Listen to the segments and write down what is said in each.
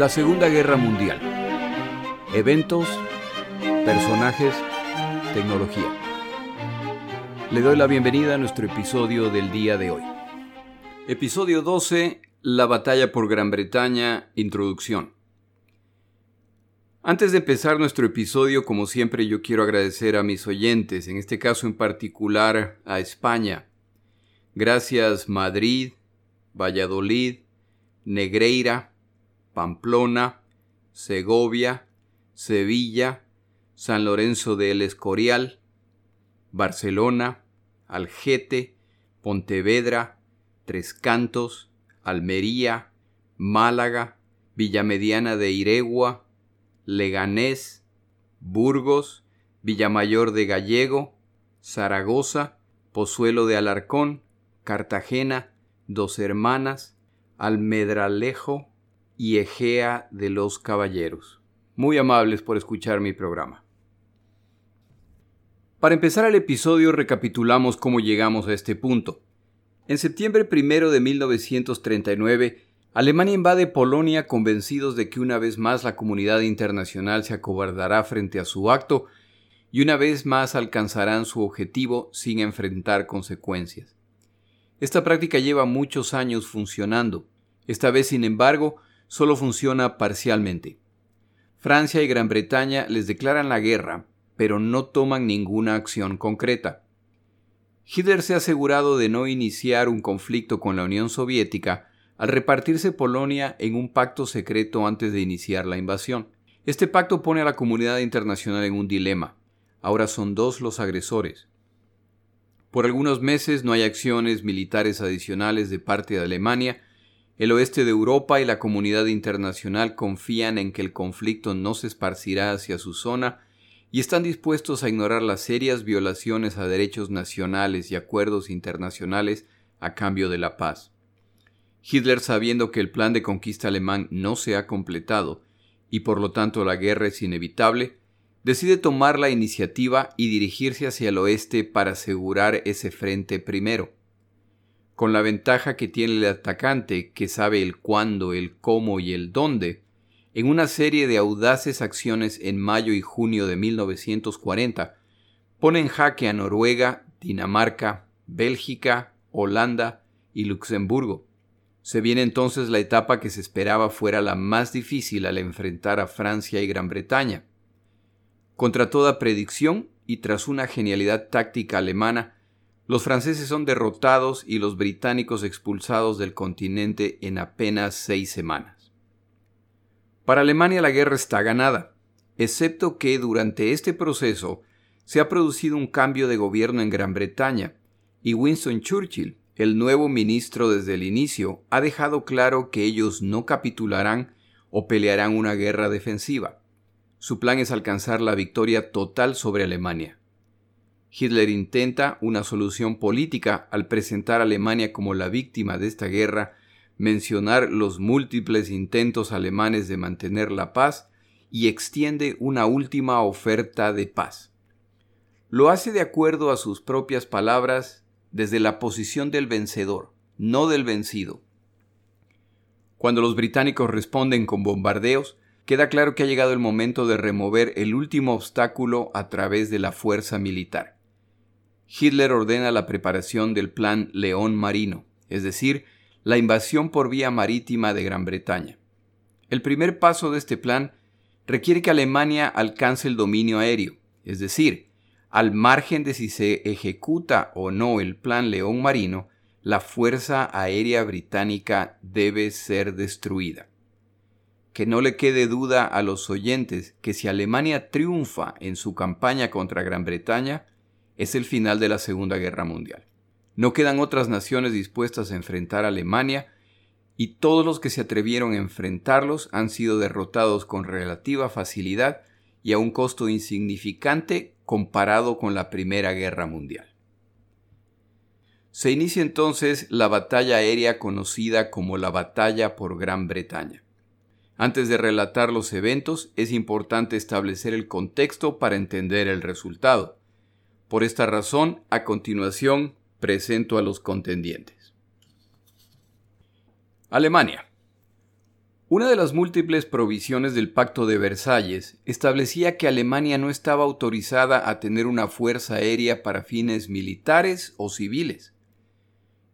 La Segunda Guerra Mundial. Eventos, personajes, tecnología. Le doy la bienvenida a nuestro episodio del día de hoy. Episodio 12. La batalla por Gran Bretaña. Introducción. Antes de empezar nuestro episodio, como siempre, yo quiero agradecer a mis oyentes, en este caso en particular a España. Gracias Madrid, Valladolid, Negreira, Pamplona, Segovia, Sevilla, San Lorenzo de El Escorial, Barcelona, Algete, Pontevedra, Tres Cantos, Almería, Málaga, Villamediana de Iregua, Leganés, Burgos, Villamayor de Gallego, Zaragoza, Pozuelo de Alarcón, Cartagena, Dos Hermanas, Almedralejo y Egea de los Caballeros. Muy amables por escuchar mi programa. Para empezar el episodio recapitulamos cómo llegamos a este punto. En septiembre primero de 1939, Alemania invade Polonia convencidos de que una vez más la comunidad internacional se acobardará frente a su acto y una vez más alcanzarán su objetivo sin enfrentar consecuencias. Esta práctica lleva muchos años funcionando. Esta vez, sin embargo, solo funciona parcialmente. Francia y Gran Bretaña les declaran la guerra, pero no toman ninguna acción concreta. Hitler se ha asegurado de no iniciar un conflicto con la Unión Soviética al repartirse Polonia en un pacto secreto antes de iniciar la invasión. Este pacto pone a la comunidad internacional en un dilema. Ahora son dos los agresores. Por algunos meses no hay acciones militares adicionales de parte de Alemania. El oeste de Europa y la comunidad internacional confían en que el conflicto no se esparcirá hacia su zona y están dispuestos a ignorar las serias violaciones a derechos nacionales y acuerdos internacionales a cambio de la paz. Hitler, sabiendo que el plan de conquista alemán no se ha completado y por lo tanto la guerra es inevitable, decide tomar la iniciativa y dirigirse hacia el oeste para asegurar ese frente primero. Con la ventaja que tiene el atacante, que sabe el cuándo, el cómo y el dónde, en una serie de audaces acciones en mayo y junio de 1940, pone en jaque a Noruega, Dinamarca, Bélgica, Holanda y Luxemburgo. Se viene entonces la etapa que se esperaba fuera la más difícil al enfrentar a Francia y Gran Bretaña. Contra toda predicción y tras una genialidad táctica alemana, los franceses son derrotados y los británicos expulsados del continente en apenas seis semanas. Para Alemania la guerra está ganada, excepto que durante este proceso se ha producido un cambio de gobierno en Gran Bretaña, y Winston Churchill, el nuevo ministro desde el inicio, ha dejado claro que ellos no capitularán o pelearán una guerra defensiva. Su plan es alcanzar la victoria total sobre Alemania. Hitler intenta una solución política al presentar a Alemania como la víctima de esta guerra, mencionar los múltiples intentos alemanes de mantener la paz y extiende una última oferta de paz. Lo hace de acuerdo a sus propias palabras desde la posición del vencedor, no del vencido. Cuando los británicos responden con bombardeos, queda claro que ha llegado el momento de remover el último obstáculo a través de la fuerza militar. Hitler ordena la preparación del Plan León Marino, es decir, la invasión por vía marítima de Gran Bretaña. El primer paso de este plan requiere que Alemania alcance el dominio aéreo, es decir, al margen de si se ejecuta o no el Plan León Marino, la Fuerza Aérea Británica debe ser destruida que no le quede duda a los oyentes que si Alemania triunfa en su campaña contra Gran Bretaña, es el final de la Segunda Guerra Mundial. No quedan otras naciones dispuestas a enfrentar a Alemania y todos los que se atrevieron a enfrentarlos han sido derrotados con relativa facilidad y a un costo insignificante comparado con la Primera Guerra Mundial. Se inicia entonces la batalla aérea conocida como la Batalla por Gran Bretaña. Antes de relatar los eventos, es importante establecer el contexto para entender el resultado. Por esta razón, a continuación, presento a los contendientes. Alemania. Una de las múltiples provisiones del Pacto de Versalles establecía que Alemania no estaba autorizada a tener una fuerza aérea para fines militares o civiles.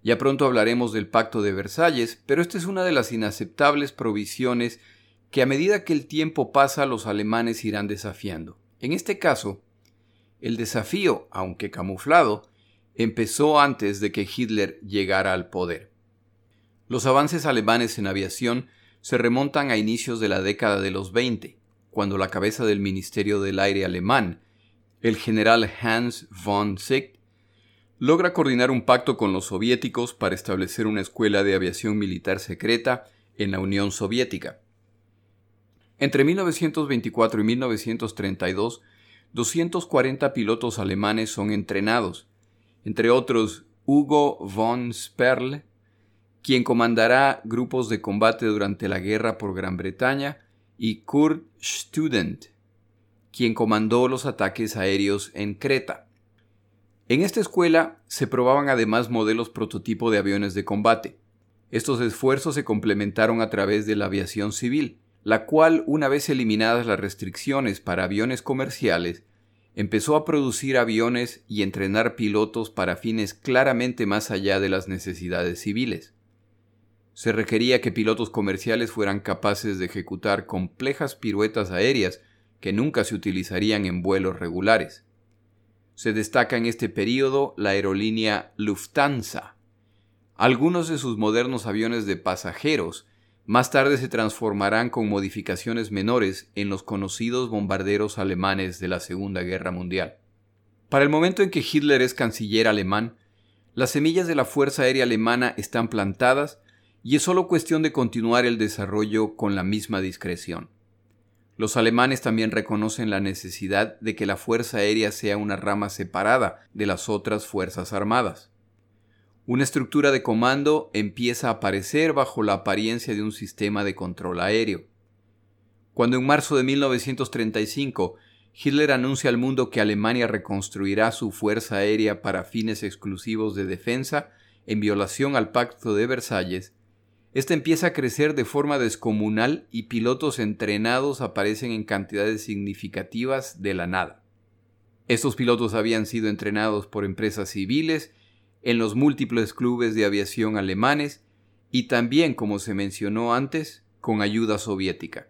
Ya pronto hablaremos del Pacto de Versalles, pero esta es una de las inaceptables provisiones que a medida que el tiempo pasa los alemanes irán desafiando. En este caso, el desafío, aunque camuflado, empezó antes de que Hitler llegara al poder. Los avances alemanes en aviación se remontan a inicios de la década de los 20, cuando la cabeza del Ministerio del Aire alemán, el general Hans von Sicht, logra coordinar un pacto con los soviéticos para establecer una escuela de aviación militar secreta en la Unión Soviética. Entre 1924 y 1932, 240 pilotos alemanes son entrenados, entre otros Hugo von Sperl, quien comandará grupos de combate durante la guerra por Gran Bretaña, y Kurt Student, quien comandó los ataques aéreos en Creta. En esta escuela se probaban además modelos prototipo de aviones de combate. Estos esfuerzos se complementaron a través de la aviación civil, la cual, una vez eliminadas las restricciones para aviones comerciales, empezó a producir aviones y entrenar pilotos para fines claramente más allá de las necesidades civiles se requería que pilotos comerciales fueran capaces de ejecutar complejas piruetas aéreas que nunca se utilizarían en vuelos regulares. Se destaca en este período la aerolínea Lufthansa. Algunos de sus modernos aviones de pasajeros más tarde se transformarán con modificaciones menores en los conocidos bombarderos alemanes de la Segunda Guerra Mundial. Para el momento en que Hitler es canciller alemán, las semillas de la Fuerza Aérea Alemana están plantadas y es solo cuestión de continuar el desarrollo con la misma discreción. Los alemanes también reconocen la necesidad de que la Fuerza Aérea sea una rama separada de las otras Fuerzas Armadas. Una estructura de comando empieza a aparecer bajo la apariencia de un sistema de control aéreo. Cuando en marzo de 1935 Hitler anuncia al mundo que Alemania reconstruirá su fuerza aérea para fines exclusivos de defensa, en violación al Pacto de Versalles, esta empieza a crecer de forma descomunal y pilotos entrenados aparecen en cantidades significativas de la nada. Estos pilotos habían sido entrenados por empresas civiles, en los múltiples clubes de aviación alemanes y también, como se mencionó antes, con ayuda soviética.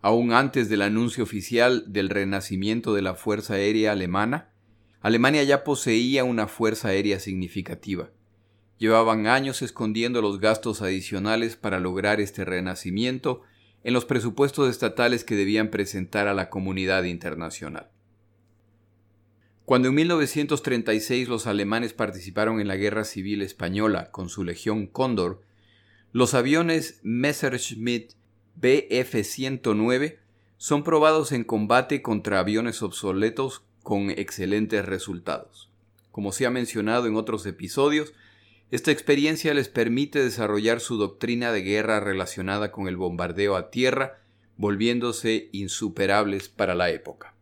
Aún antes del anuncio oficial del renacimiento de la Fuerza Aérea Alemana, Alemania ya poseía una fuerza aérea significativa. Llevaban años escondiendo los gastos adicionales para lograr este renacimiento en los presupuestos estatales que debían presentar a la comunidad internacional. Cuando en 1936 los alemanes participaron en la Guerra Civil Española con su Legión Cóndor, los aviones Messerschmitt Bf-109 son probados en combate contra aviones obsoletos con excelentes resultados. Como se ha mencionado en otros episodios, esta experiencia les permite desarrollar su doctrina de guerra relacionada con el bombardeo a tierra, volviéndose insuperables para la época.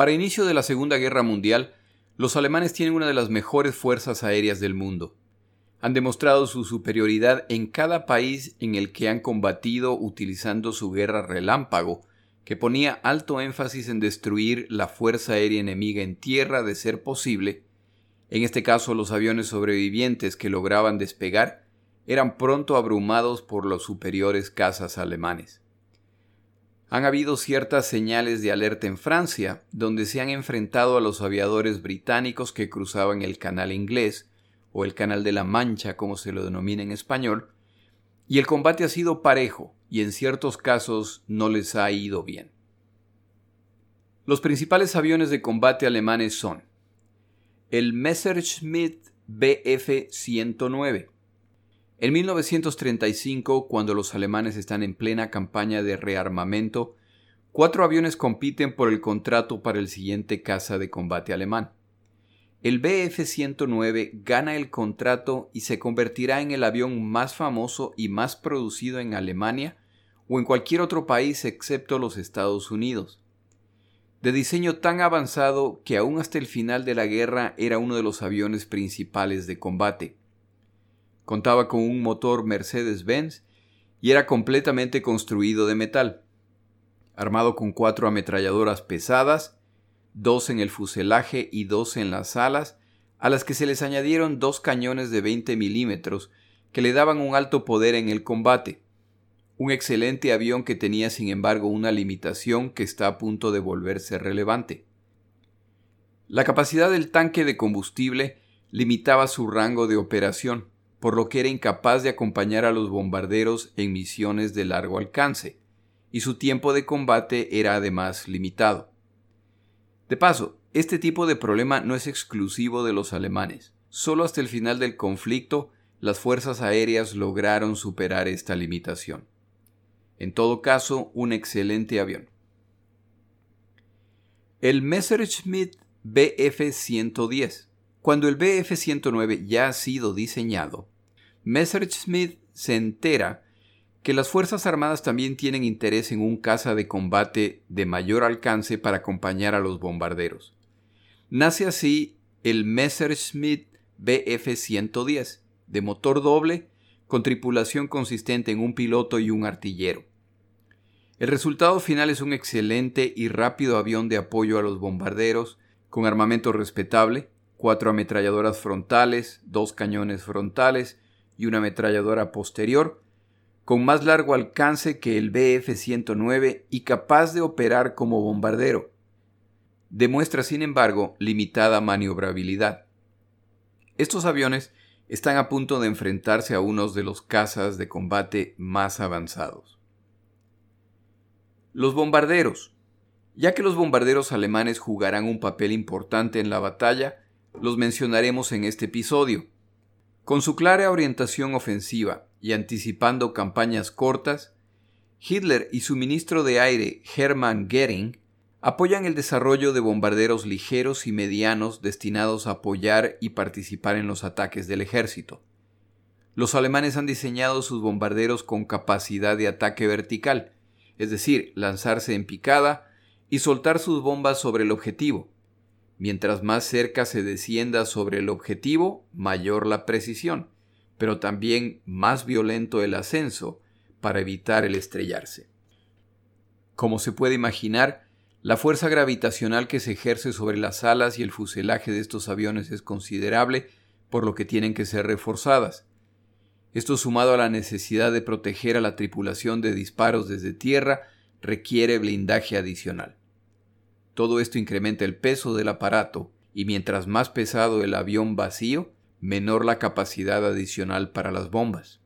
Para inicio de la Segunda Guerra Mundial, los alemanes tienen una de las mejores fuerzas aéreas del mundo. Han demostrado su superioridad en cada país en el que han combatido utilizando su guerra relámpago, que ponía alto énfasis en destruir la fuerza aérea enemiga en tierra de ser posible, en este caso, los aviones sobrevivientes que lograban despegar eran pronto abrumados por los superiores cazas alemanes. Han habido ciertas señales de alerta en Francia, donde se han enfrentado a los aviadores británicos que cruzaban el canal inglés, o el canal de la Mancha como se lo denomina en español, y el combate ha sido parejo y en ciertos casos no les ha ido bien. Los principales aviones de combate alemanes son el Messerschmitt Bf-109. En 1935, cuando los alemanes están en plena campaña de rearmamento, cuatro aviones compiten por el contrato para el siguiente caza de combate alemán. El Bf-109 gana el contrato y se convertirá en el avión más famoso y más producido en Alemania o en cualquier otro país excepto los Estados Unidos de diseño tan avanzado que aún hasta el final de la guerra era uno de los aviones principales de combate. Contaba con un motor Mercedes-Benz y era completamente construido de metal, armado con cuatro ametralladoras pesadas, dos en el fuselaje y dos en las alas, a las que se les añadieron dos cañones de 20 milímetros que le daban un alto poder en el combate. Un excelente avión que tenía sin embargo una limitación que está a punto de volverse relevante. La capacidad del tanque de combustible limitaba su rango de operación, por lo que era incapaz de acompañar a los bombarderos en misiones de largo alcance, y su tiempo de combate era además limitado. De paso, este tipo de problema no es exclusivo de los alemanes. Solo hasta el final del conflicto las fuerzas aéreas lograron superar esta limitación. En todo caso, un excelente avión. El Messerschmitt Bf-110. Cuando el Bf-109 ya ha sido diseñado, Messerschmitt se entera que las Fuerzas Armadas también tienen interés en un caza de combate de mayor alcance para acompañar a los bombarderos. Nace así el Messerschmitt Bf-110, de motor doble, con tripulación consistente en un piloto y un artillero. El resultado final es un excelente y rápido avión de apoyo a los bombarderos, con armamento respetable, cuatro ametralladoras frontales, dos cañones frontales y una ametralladora posterior, con más largo alcance que el Bf-109 y capaz de operar como bombardero. Demuestra, sin embargo, limitada maniobrabilidad. Estos aviones están a punto de enfrentarse a unos de los cazas de combate más avanzados. Los bombarderos. Ya que los bombarderos alemanes jugarán un papel importante en la batalla, los mencionaremos en este episodio. Con su clara orientación ofensiva y anticipando campañas cortas, Hitler y su ministro de aire Hermann Goering apoyan el desarrollo de bombarderos ligeros y medianos destinados a apoyar y participar en los ataques del ejército. Los alemanes han diseñado sus bombarderos con capacidad de ataque vertical, es decir, lanzarse en picada y soltar sus bombas sobre el objetivo. Mientras más cerca se descienda sobre el objetivo, mayor la precisión, pero también más violento el ascenso para evitar el estrellarse. Como se puede imaginar, la fuerza gravitacional que se ejerce sobre las alas y el fuselaje de estos aviones es considerable, por lo que tienen que ser reforzadas. Esto sumado a la necesidad de proteger a la tripulación de disparos desde tierra requiere blindaje adicional. Todo esto incrementa el peso del aparato y mientras más pesado el avión vacío, menor la capacidad adicional para las bombas.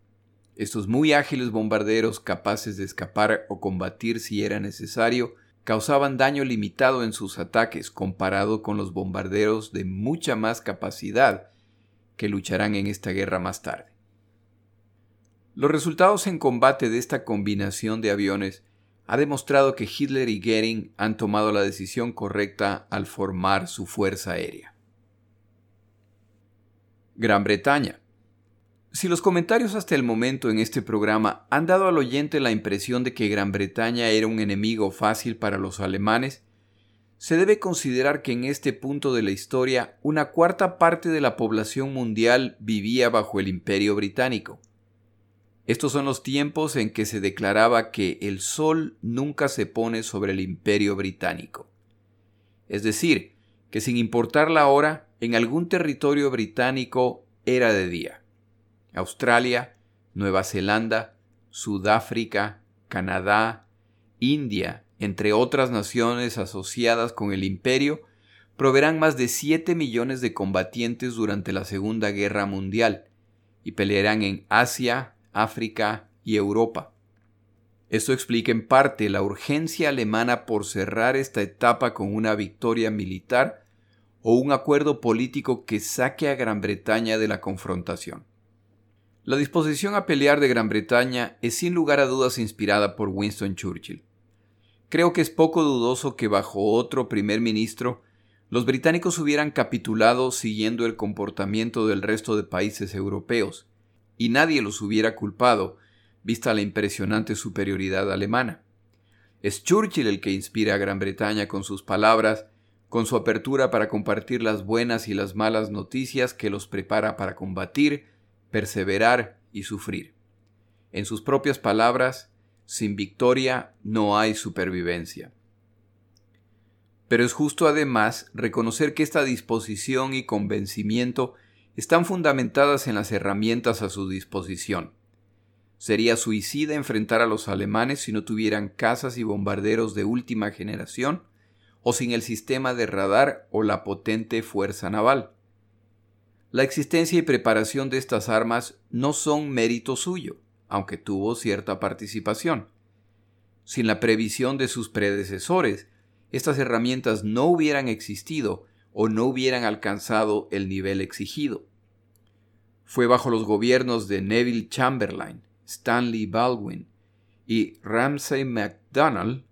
Estos muy ágiles bombarderos capaces de escapar o combatir si era necesario causaban daño limitado en sus ataques comparado con los bombarderos de mucha más capacidad que lucharán en esta guerra más tarde. Los resultados en combate de esta combinación de aviones ha demostrado que Hitler y Goering han tomado la decisión correcta al formar su fuerza aérea. Gran Bretaña si los comentarios hasta el momento en este programa han dado al oyente la impresión de que Gran Bretaña era un enemigo fácil para los alemanes, se debe considerar que en este punto de la historia una cuarta parte de la población mundial vivía bajo el imperio británico. Estos son los tiempos en que se declaraba que el sol nunca se pone sobre el imperio británico. Es decir, que sin importar la hora, en algún territorio británico era de día. Australia, Nueva Zelanda, Sudáfrica, Canadá, India, entre otras naciones asociadas con el imperio, proveerán más de 7 millones de combatientes durante la Segunda Guerra Mundial y pelearán en Asia, África y Europa. Esto explica en parte la urgencia alemana por cerrar esta etapa con una victoria militar o un acuerdo político que saque a Gran Bretaña de la confrontación. La disposición a pelear de Gran Bretaña es sin lugar a dudas inspirada por Winston Churchill. Creo que es poco dudoso que bajo otro primer ministro los británicos hubieran capitulado siguiendo el comportamiento del resto de países europeos, y nadie los hubiera culpado, vista la impresionante superioridad alemana. Es Churchill el que inspira a Gran Bretaña con sus palabras, con su apertura para compartir las buenas y las malas noticias que los prepara para combatir, perseverar y sufrir. En sus propias palabras, sin victoria no hay supervivencia. Pero es justo además reconocer que esta disposición y convencimiento están fundamentadas en las herramientas a su disposición. Sería suicida enfrentar a los alemanes si no tuvieran cazas y bombarderos de última generación o sin el sistema de radar o la potente fuerza naval. La existencia y preparación de estas armas no son mérito suyo, aunque tuvo cierta participación. Sin la previsión de sus predecesores, estas herramientas no hubieran existido o no hubieran alcanzado el nivel exigido. Fue bajo los gobiernos de Neville Chamberlain, Stanley Baldwin y Ramsay MacDonald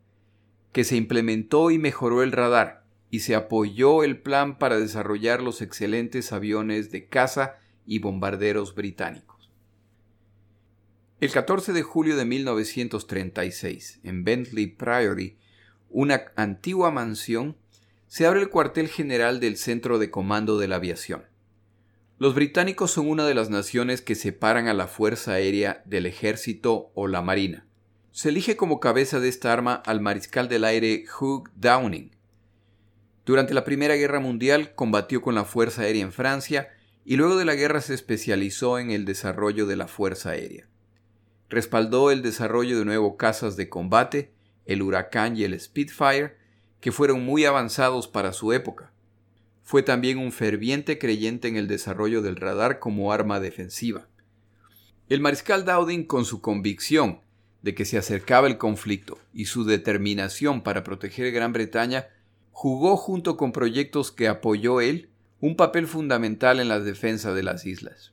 que se implementó y mejoró el radar y se apoyó el plan para desarrollar los excelentes aviones de caza y bombarderos británicos. El 14 de julio de 1936, en Bentley Priory, una antigua mansión, se abre el cuartel general del Centro de Comando de la Aviación. Los británicos son una de las naciones que separan a la Fuerza Aérea del Ejército o la Marina. Se elige como cabeza de esta arma al mariscal del aire Hugh Downing. Durante la Primera Guerra Mundial combatió con la Fuerza Aérea en Francia y luego de la guerra se especializó en el desarrollo de la Fuerza Aérea. Respaldó el desarrollo de nuevos cazas de combate el Huracán y el Spitfire, que fueron muy avanzados para su época. Fue también un ferviente creyente en el desarrollo del radar como arma defensiva. El mariscal Dowding, con su convicción de que se acercaba el conflicto y su determinación para proteger Gran Bretaña, jugó junto con proyectos que apoyó él un papel fundamental en la defensa de las islas.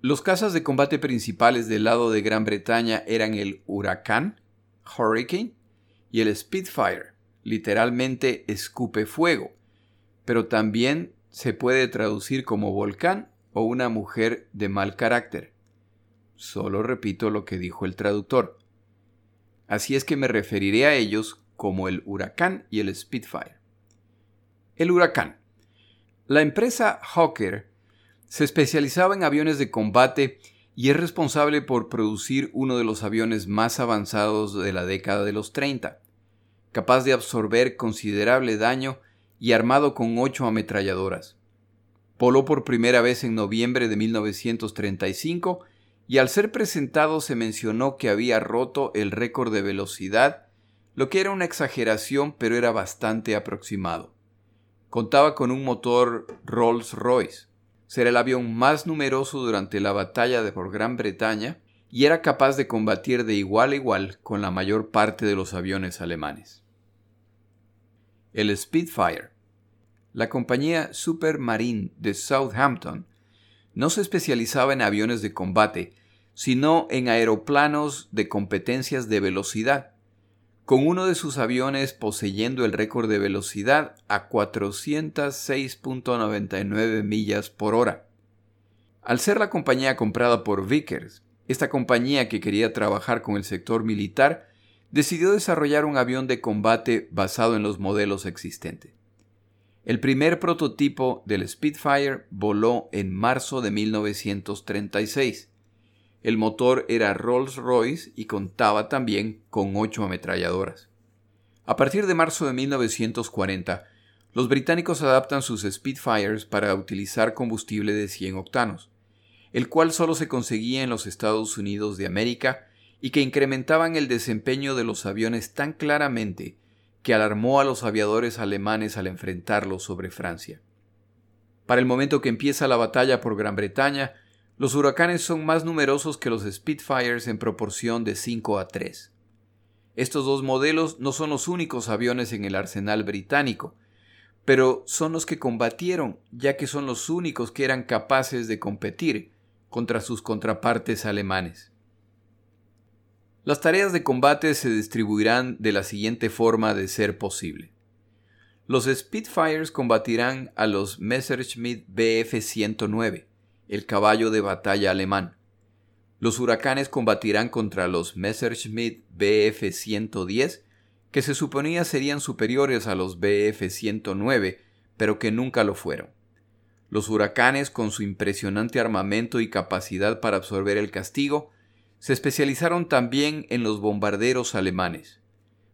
Los cazas de combate principales del lado de Gran Bretaña eran el Huracán, Hurricane y el Spitfire, literalmente escupe fuego, pero también se puede traducir como volcán o una mujer de mal carácter. Solo repito lo que dijo el traductor. Así es que me referiré a ellos como el huracán y el Spitfire. El huracán. La empresa Hawker se especializaba en aviones de combate y es responsable por producir uno de los aviones más avanzados de la década de los 30, capaz de absorber considerable daño y armado con ocho ametralladoras. Voló por primera vez en noviembre de 1935 y al ser presentado se mencionó que había roto el récord de velocidad, lo que era una exageración pero era bastante aproximado. Contaba con un motor Rolls-Royce, Será el avión más numeroso durante la batalla de por Gran Bretaña y era capaz de combatir de igual a igual con la mayor parte de los aviones alemanes. El Spitfire. La compañía Supermarine de Southampton no se especializaba en aviones de combate, sino en aeroplanos de competencias de velocidad, con uno de sus aviones poseyendo el récord de velocidad a 406.99 millas por hora. Al ser la compañía comprada por Vickers, esta compañía que quería trabajar con el sector militar decidió desarrollar un avión de combate basado en los modelos existentes. El primer prototipo del Spitfire voló en marzo de 1936 el motor era Rolls-Royce y contaba también con ocho ametralladoras. A partir de marzo de 1940, los británicos adaptan sus Spitfires para utilizar combustible de 100 octanos, el cual solo se conseguía en los Estados Unidos de América y que incrementaban el desempeño de los aviones tan claramente que alarmó a los aviadores alemanes al enfrentarlos sobre Francia. Para el momento que empieza la batalla por Gran Bretaña, los huracanes son más numerosos que los Spitfires en proporción de 5 a 3. Estos dos modelos no son los únicos aviones en el arsenal británico, pero son los que combatieron, ya que son los únicos que eran capaces de competir contra sus contrapartes alemanes. Las tareas de combate se distribuirán de la siguiente forma de ser posible. Los Spitfires combatirán a los Messerschmitt Bf-109, el caballo de batalla alemán. Los huracanes combatirán contra los Messerschmitt Bf-110, que se suponía serían superiores a los Bf-109, pero que nunca lo fueron. Los huracanes, con su impresionante armamento y capacidad para absorber el castigo, se especializaron también en los bombarderos alemanes.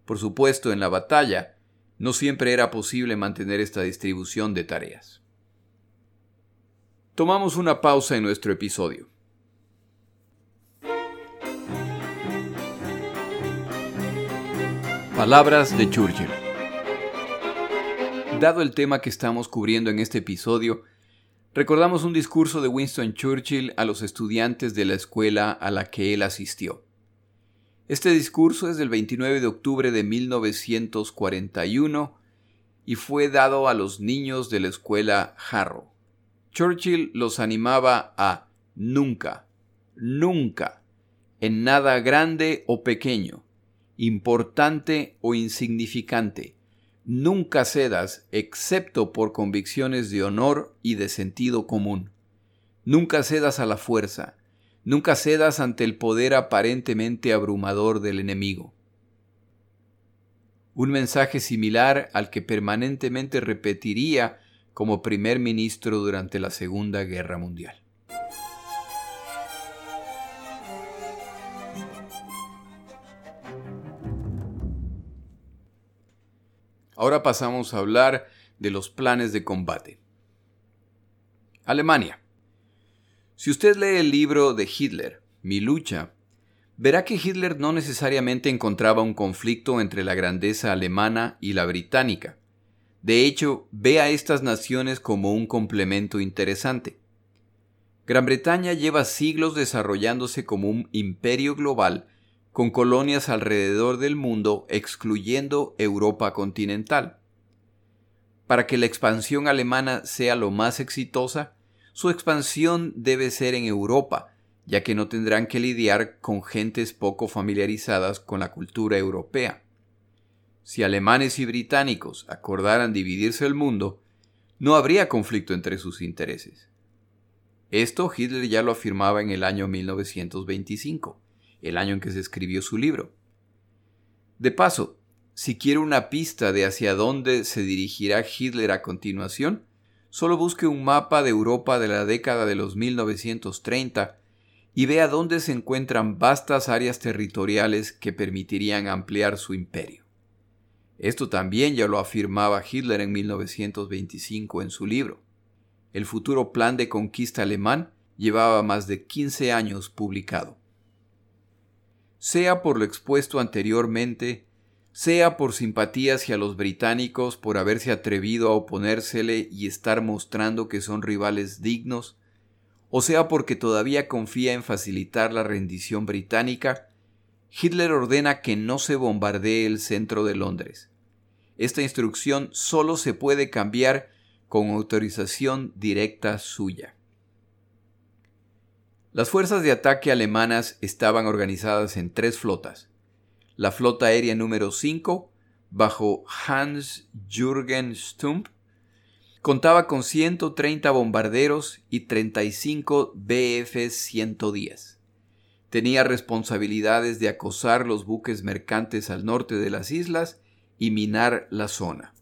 Por supuesto, en la batalla, no siempre era posible mantener esta distribución de tareas. Tomamos una pausa en nuestro episodio. Palabras de Churchill. Dado el tema que estamos cubriendo en este episodio, recordamos un discurso de Winston Churchill a los estudiantes de la escuela a la que él asistió. Este discurso es del 29 de octubre de 1941 y fue dado a los niños de la escuela Harrow. Churchill los animaba a nunca, nunca, en nada grande o pequeño, importante o insignificante, nunca cedas excepto por convicciones de honor y de sentido común. Nunca cedas a la fuerza, nunca cedas ante el poder aparentemente abrumador del enemigo. Un mensaje similar al que permanentemente repetiría como primer ministro durante la Segunda Guerra Mundial. Ahora pasamos a hablar de los planes de combate. Alemania. Si usted lee el libro de Hitler, Mi lucha, verá que Hitler no necesariamente encontraba un conflicto entre la grandeza alemana y la británica. De hecho, ve a estas naciones como un complemento interesante. Gran Bretaña lleva siglos desarrollándose como un imperio global con colonias alrededor del mundo excluyendo Europa continental. Para que la expansión alemana sea lo más exitosa, su expansión debe ser en Europa, ya que no tendrán que lidiar con gentes poco familiarizadas con la cultura europea. Si alemanes y británicos acordaran dividirse el mundo, no habría conflicto entre sus intereses. Esto Hitler ya lo afirmaba en el año 1925 el año en que se escribió su libro. De paso, si quiere una pista de hacia dónde se dirigirá Hitler a continuación, solo busque un mapa de Europa de la década de los 1930 y vea dónde se encuentran vastas áreas territoriales que permitirían ampliar su imperio. Esto también ya lo afirmaba Hitler en 1925 en su libro. El futuro plan de conquista alemán llevaba más de 15 años publicado sea por lo expuesto anteriormente, sea por simpatía hacia los británicos por haberse atrevido a oponérsele y estar mostrando que son rivales dignos, o sea porque todavía confía en facilitar la rendición británica, Hitler ordena que no se bombardee el centro de Londres. Esta instrucción solo se puede cambiar con autorización directa suya. Las fuerzas de ataque alemanas estaban organizadas en tres flotas. La flota aérea número 5, bajo Hans Jürgen Stump, contaba con 130 bombarderos y 35 Bf-110. Tenía responsabilidades de acosar los buques mercantes al norte de las islas y minar la zona.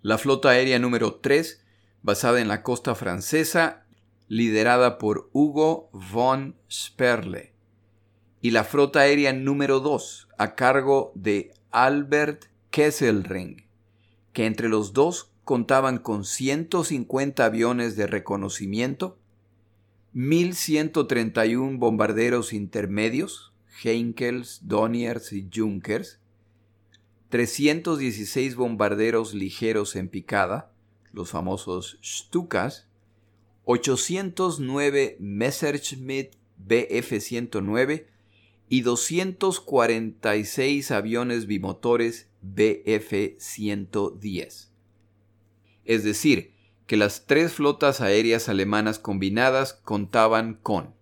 La flota aérea número 3, basada en la costa francesa, liderada por Hugo von Sperle, y la flota aérea número 2 a cargo de Albert Kesselring, que entre los dos contaban con 150 aviones de reconocimiento, 1.131 bombarderos intermedios, Heinkels, Doniers y Junkers, 316 bombarderos ligeros en picada, los famosos Stukas, 809 Messerschmitt Bf-109 y 246 aviones bimotores Bf-110. Es decir, que las tres flotas aéreas alemanas combinadas contaban con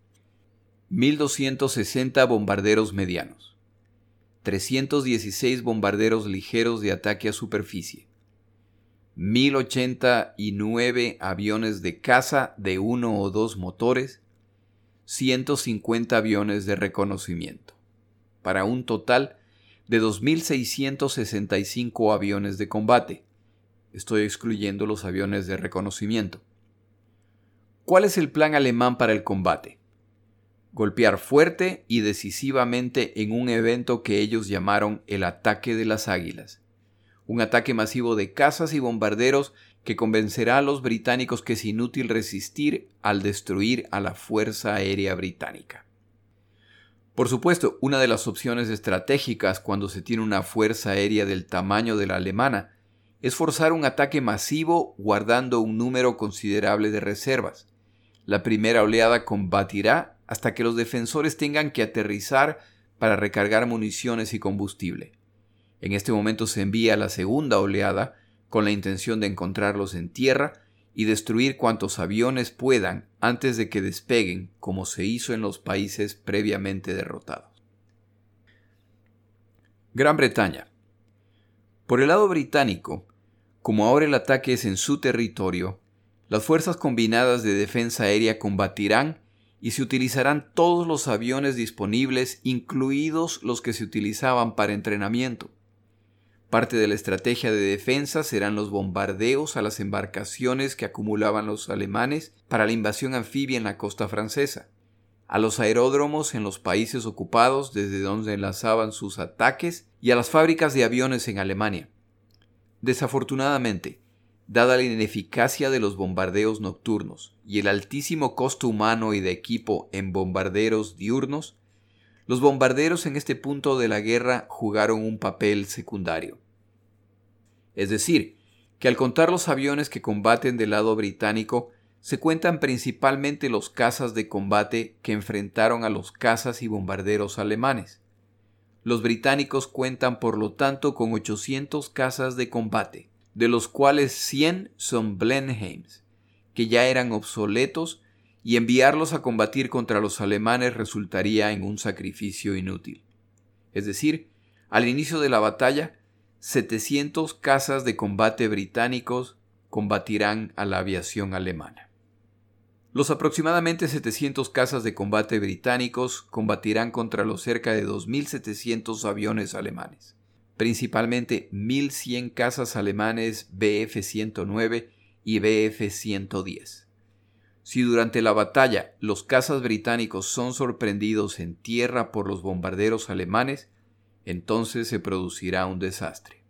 1.260 bombarderos medianos, 316 bombarderos ligeros de ataque a superficie, 1089 aviones de caza de uno o dos motores, 150 aviones de reconocimiento, para un total de 2.665 aviones de combate. Estoy excluyendo los aviones de reconocimiento. ¿Cuál es el plan alemán para el combate? golpear fuerte y decisivamente en un evento que ellos llamaron el ataque de las águilas, un ataque masivo de cazas y bombarderos que convencerá a los británicos que es inútil resistir al destruir a la Fuerza Aérea Británica. Por supuesto, una de las opciones estratégicas cuando se tiene una fuerza aérea del tamaño de la alemana es forzar un ataque masivo guardando un número considerable de reservas. La primera oleada combatirá hasta que los defensores tengan que aterrizar para recargar municiones y combustible. En este momento se envía la segunda oleada con la intención de encontrarlos en tierra y destruir cuantos aviones puedan antes de que despeguen, como se hizo en los países previamente derrotados. Gran Bretaña. Por el lado británico, como ahora el ataque es en su territorio, las fuerzas combinadas de defensa aérea combatirán y se utilizarán todos los aviones disponibles, incluidos los que se utilizaban para entrenamiento. Parte de la estrategia de defensa serán los bombardeos a las embarcaciones que acumulaban los alemanes para la invasión anfibia en la costa francesa, a los aeródromos en los países ocupados desde donde enlazaban sus ataques y a las fábricas de aviones en Alemania. Desafortunadamente, dada la ineficacia de los bombardeos nocturnos y el altísimo costo humano y de equipo en bombarderos diurnos, los bombarderos en este punto de la guerra jugaron un papel secundario. Es decir, que al contar los aviones que combaten del lado británico, se cuentan principalmente los cazas de combate que enfrentaron a los cazas y bombarderos alemanes. Los británicos cuentan por lo tanto con 800 cazas de combate, de los cuales 100 son Blenheims, que ya eran obsoletos y enviarlos a combatir contra los alemanes resultaría en un sacrificio inútil. Es decir, al inicio de la batalla, 700 cazas de combate británicos combatirán a la aviación alemana. Los aproximadamente 700 cazas de combate británicos combatirán contra los cerca de 2.700 aviones alemanes, principalmente 1.100 cazas alemanes Bf-109 y Bf-110. Si durante la batalla los cazas británicos son sorprendidos en tierra por los bombarderos alemanes, entonces se producirá un desastre.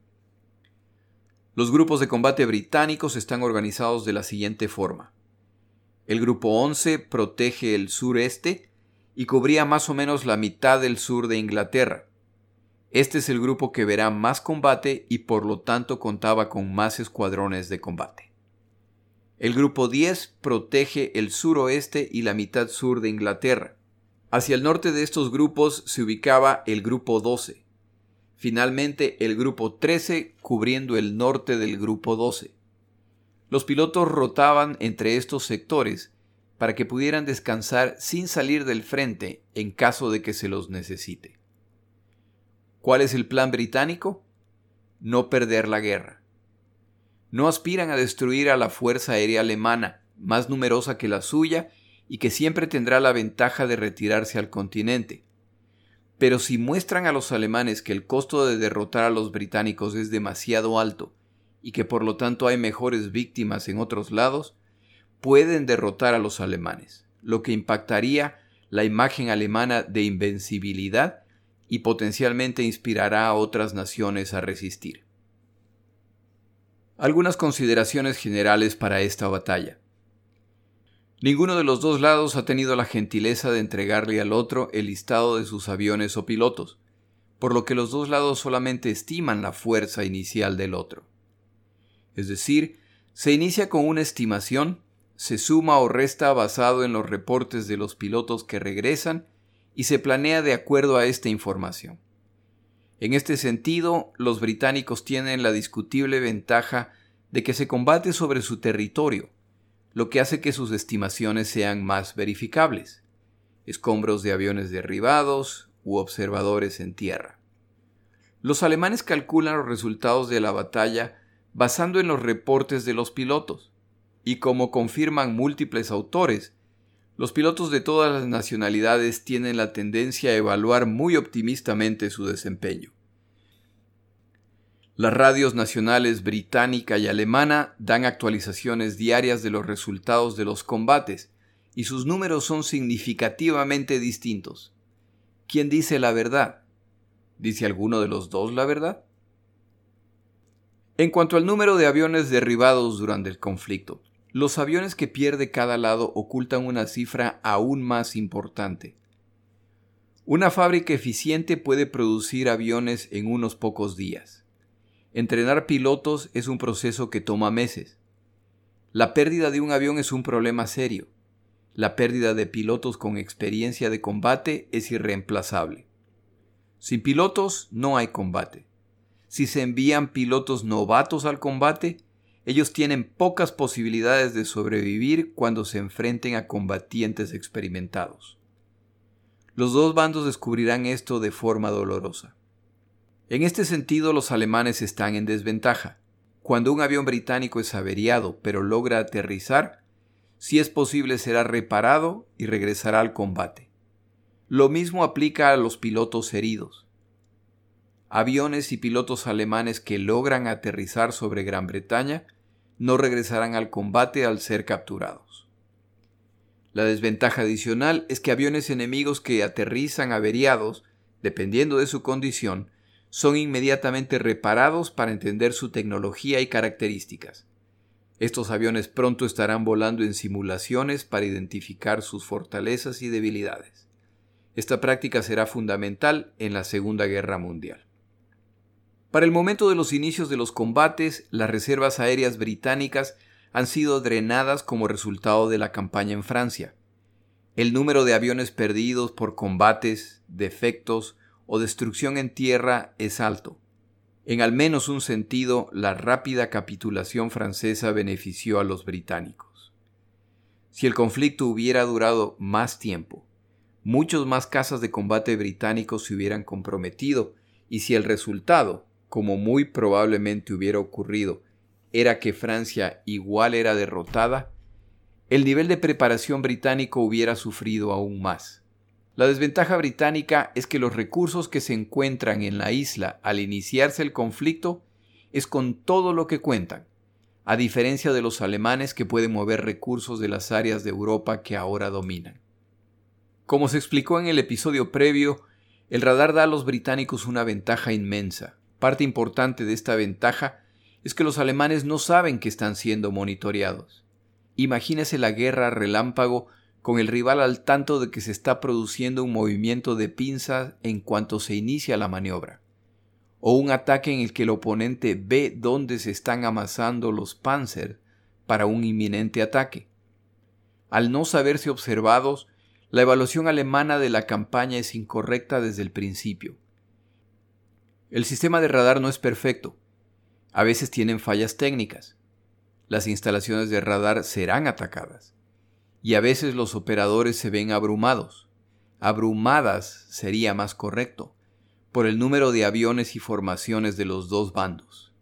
Los grupos de combate británicos están organizados de la siguiente forma. El grupo 11 protege el sureste y cubría más o menos la mitad del sur de Inglaterra. Este es el grupo que verá más combate y por lo tanto contaba con más escuadrones de combate. El grupo 10 protege el suroeste y la mitad sur de Inglaterra. Hacia el norte de estos grupos se ubicaba el grupo 12. Finalmente el grupo 13 cubriendo el norte del grupo 12. Los pilotos rotaban entre estos sectores para que pudieran descansar sin salir del frente en caso de que se los necesite. ¿Cuál es el plan británico? No perder la guerra no aspiran a destruir a la Fuerza Aérea Alemana, más numerosa que la suya y que siempre tendrá la ventaja de retirarse al continente. Pero si muestran a los alemanes que el costo de derrotar a los británicos es demasiado alto y que por lo tanto hay mejores víctimas en otros lados, pueden derrotar a los alemanes, lo que impactaría la imagen alemana de invencibilidad y potencialmente inspirará a otras naciones a resistir. Algunas consideraciones generales para esta batalla. Ninguno de los dos lados ha tenido la gentileza de entregarle al otro el listado de sus aviones o pilotos, por lo que los dos lados solamente estiman la fuerza inicial del otro. Es decir, se inicia con una estimación, se suma o resta basado en los reportes de los pilotos que regresan y se planea de acuerdo a esta información. En este sentido, los británicos tienen la discutible ventaja de que se combate sobre su territorio, lo que hace que sus estimaciones sean más verificables. Escombros de aviones derribados u observadores en tierra. Los alemanes calculan los resultados de la batalla basando en los reportes de los pilotos, y como confirman múltiples autores, los pilotos de todas las nacionalidades tienen la tendencia a evaluar muy optimistamente su desempeño. Las radios nacionales británica y alemana dan actualizaciones diarias de los resultados de los combates y sus números son significativamente distintos. ¿Quién dice la verdad? ¿Dice alguno de los dos la verdad? En cuanto al número de aviones derribados durante el conflicto, los aviones que pierde cada lado ocultan una cifra aún más importante. Una fábrica eficiente puede producir aviones en unos pocos días. Entrenar pilotos es un proceso que toma meses. La pérdida de un avión es un problema serio. La pérdida de pilotos con experiencia de combate es irreemplazable. Sin pilotos no hay combate. Si se envían pilotos novatos al combate, ellos tienen pocas posibilidades de sobrevivir cuando se enfrenten a combatientes experimentados. Los dos bandos descubrirán esto de forma dolorosa. En este sentido, los alemanes están en desventaja. Cuando un avión británico es averiado pero logra aterrizar, si es posible será reparado y regresará al combate. Lo mismo aplica a los pilotos heridos. Aviones y pilotos alemanes que logran aterrizar sobre Gran Bretaña no regresarán al combate al ser capturados. La desventaja adicional es que aviones enemigos que aterrizan averiados, dependiendo de su condición, son inmediatamente reparados para entender su tecnología y características. Estos aviones pronto estarán volando en simulaciones para identificar sus fortalezas y debilidades. Esta práctica será fundamental en la Segunda Guerra Mundial. Para el momento de los inicios de los combates, las reservas aéreas británicas han sido drenadas como resultado de la campaña en Francia. El número de aviones perdidos por combates, defectos o destrucción en tierra es alto. En al menos un sentido, la rápida capitulación francesa benefició a los británicos. Si el conflicto hubiera durado más tiempo, muchos más casas de combate británicos se hubieran comprometido y si el resultado, como muy probablemente hubiera ocurrido, era que Francia igual era derrotada, el nivel de preparación británico hubiera sufrido aún más. La desventaja británica es que los recursos que se encuentran en la isla al iniciarse el conflicto es con todo lo que cuentan, a diferencia de los alemanes que pueden mover recursos de las áreas de Europa que ahora dominan. Como se explicó en el episodio previo, el radar da a los británicos una ventaja inmensa. Parte importante de esta ventaja es que los alemanes no saben que están siendo monitoreados. Imagínese la guerra relámpago con el rival al tanto de que se está produciendo un movimiento de pinza en cuanto se inicia la maniobra, o un ataque en el que el oponente ve dónde se están amasando los Panzer para un inminente ataque. Al no saberse observados, la evaluación alemana de la campaña es incorrecta desde el principio. El sistema de radar no es perfecto. A veces tienen fallas técnicas. Las instalaciones de radar serán atacadas. Y a veces los operadores se ven abrumados. Abrumadas sería más correcto, por el número de aviones y formaciones de los dos bandos.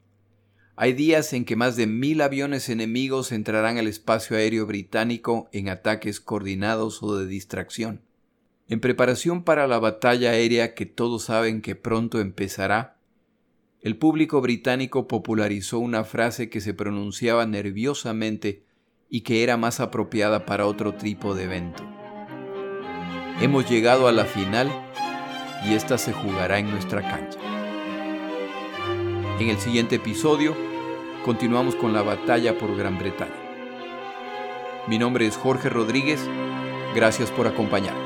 Hay días en que más de mil aviones enemigos entrarán al espacio aéreo británico en ataques coordinados o de distracción. En preparación para la batalla aérea que todos saben que pronto empezará, el público británico popularizó una frase que se pronunciaba nerviosamente y que era más apropiada para otro tipo de evento. Hemos llegado a la final y esta se jugará en nuestra cancha. En el siguiente episodio continuamos con la batalla por Gran Bretaña. Mi nombre es Jorge Rodríguez, gracias por acompañarme.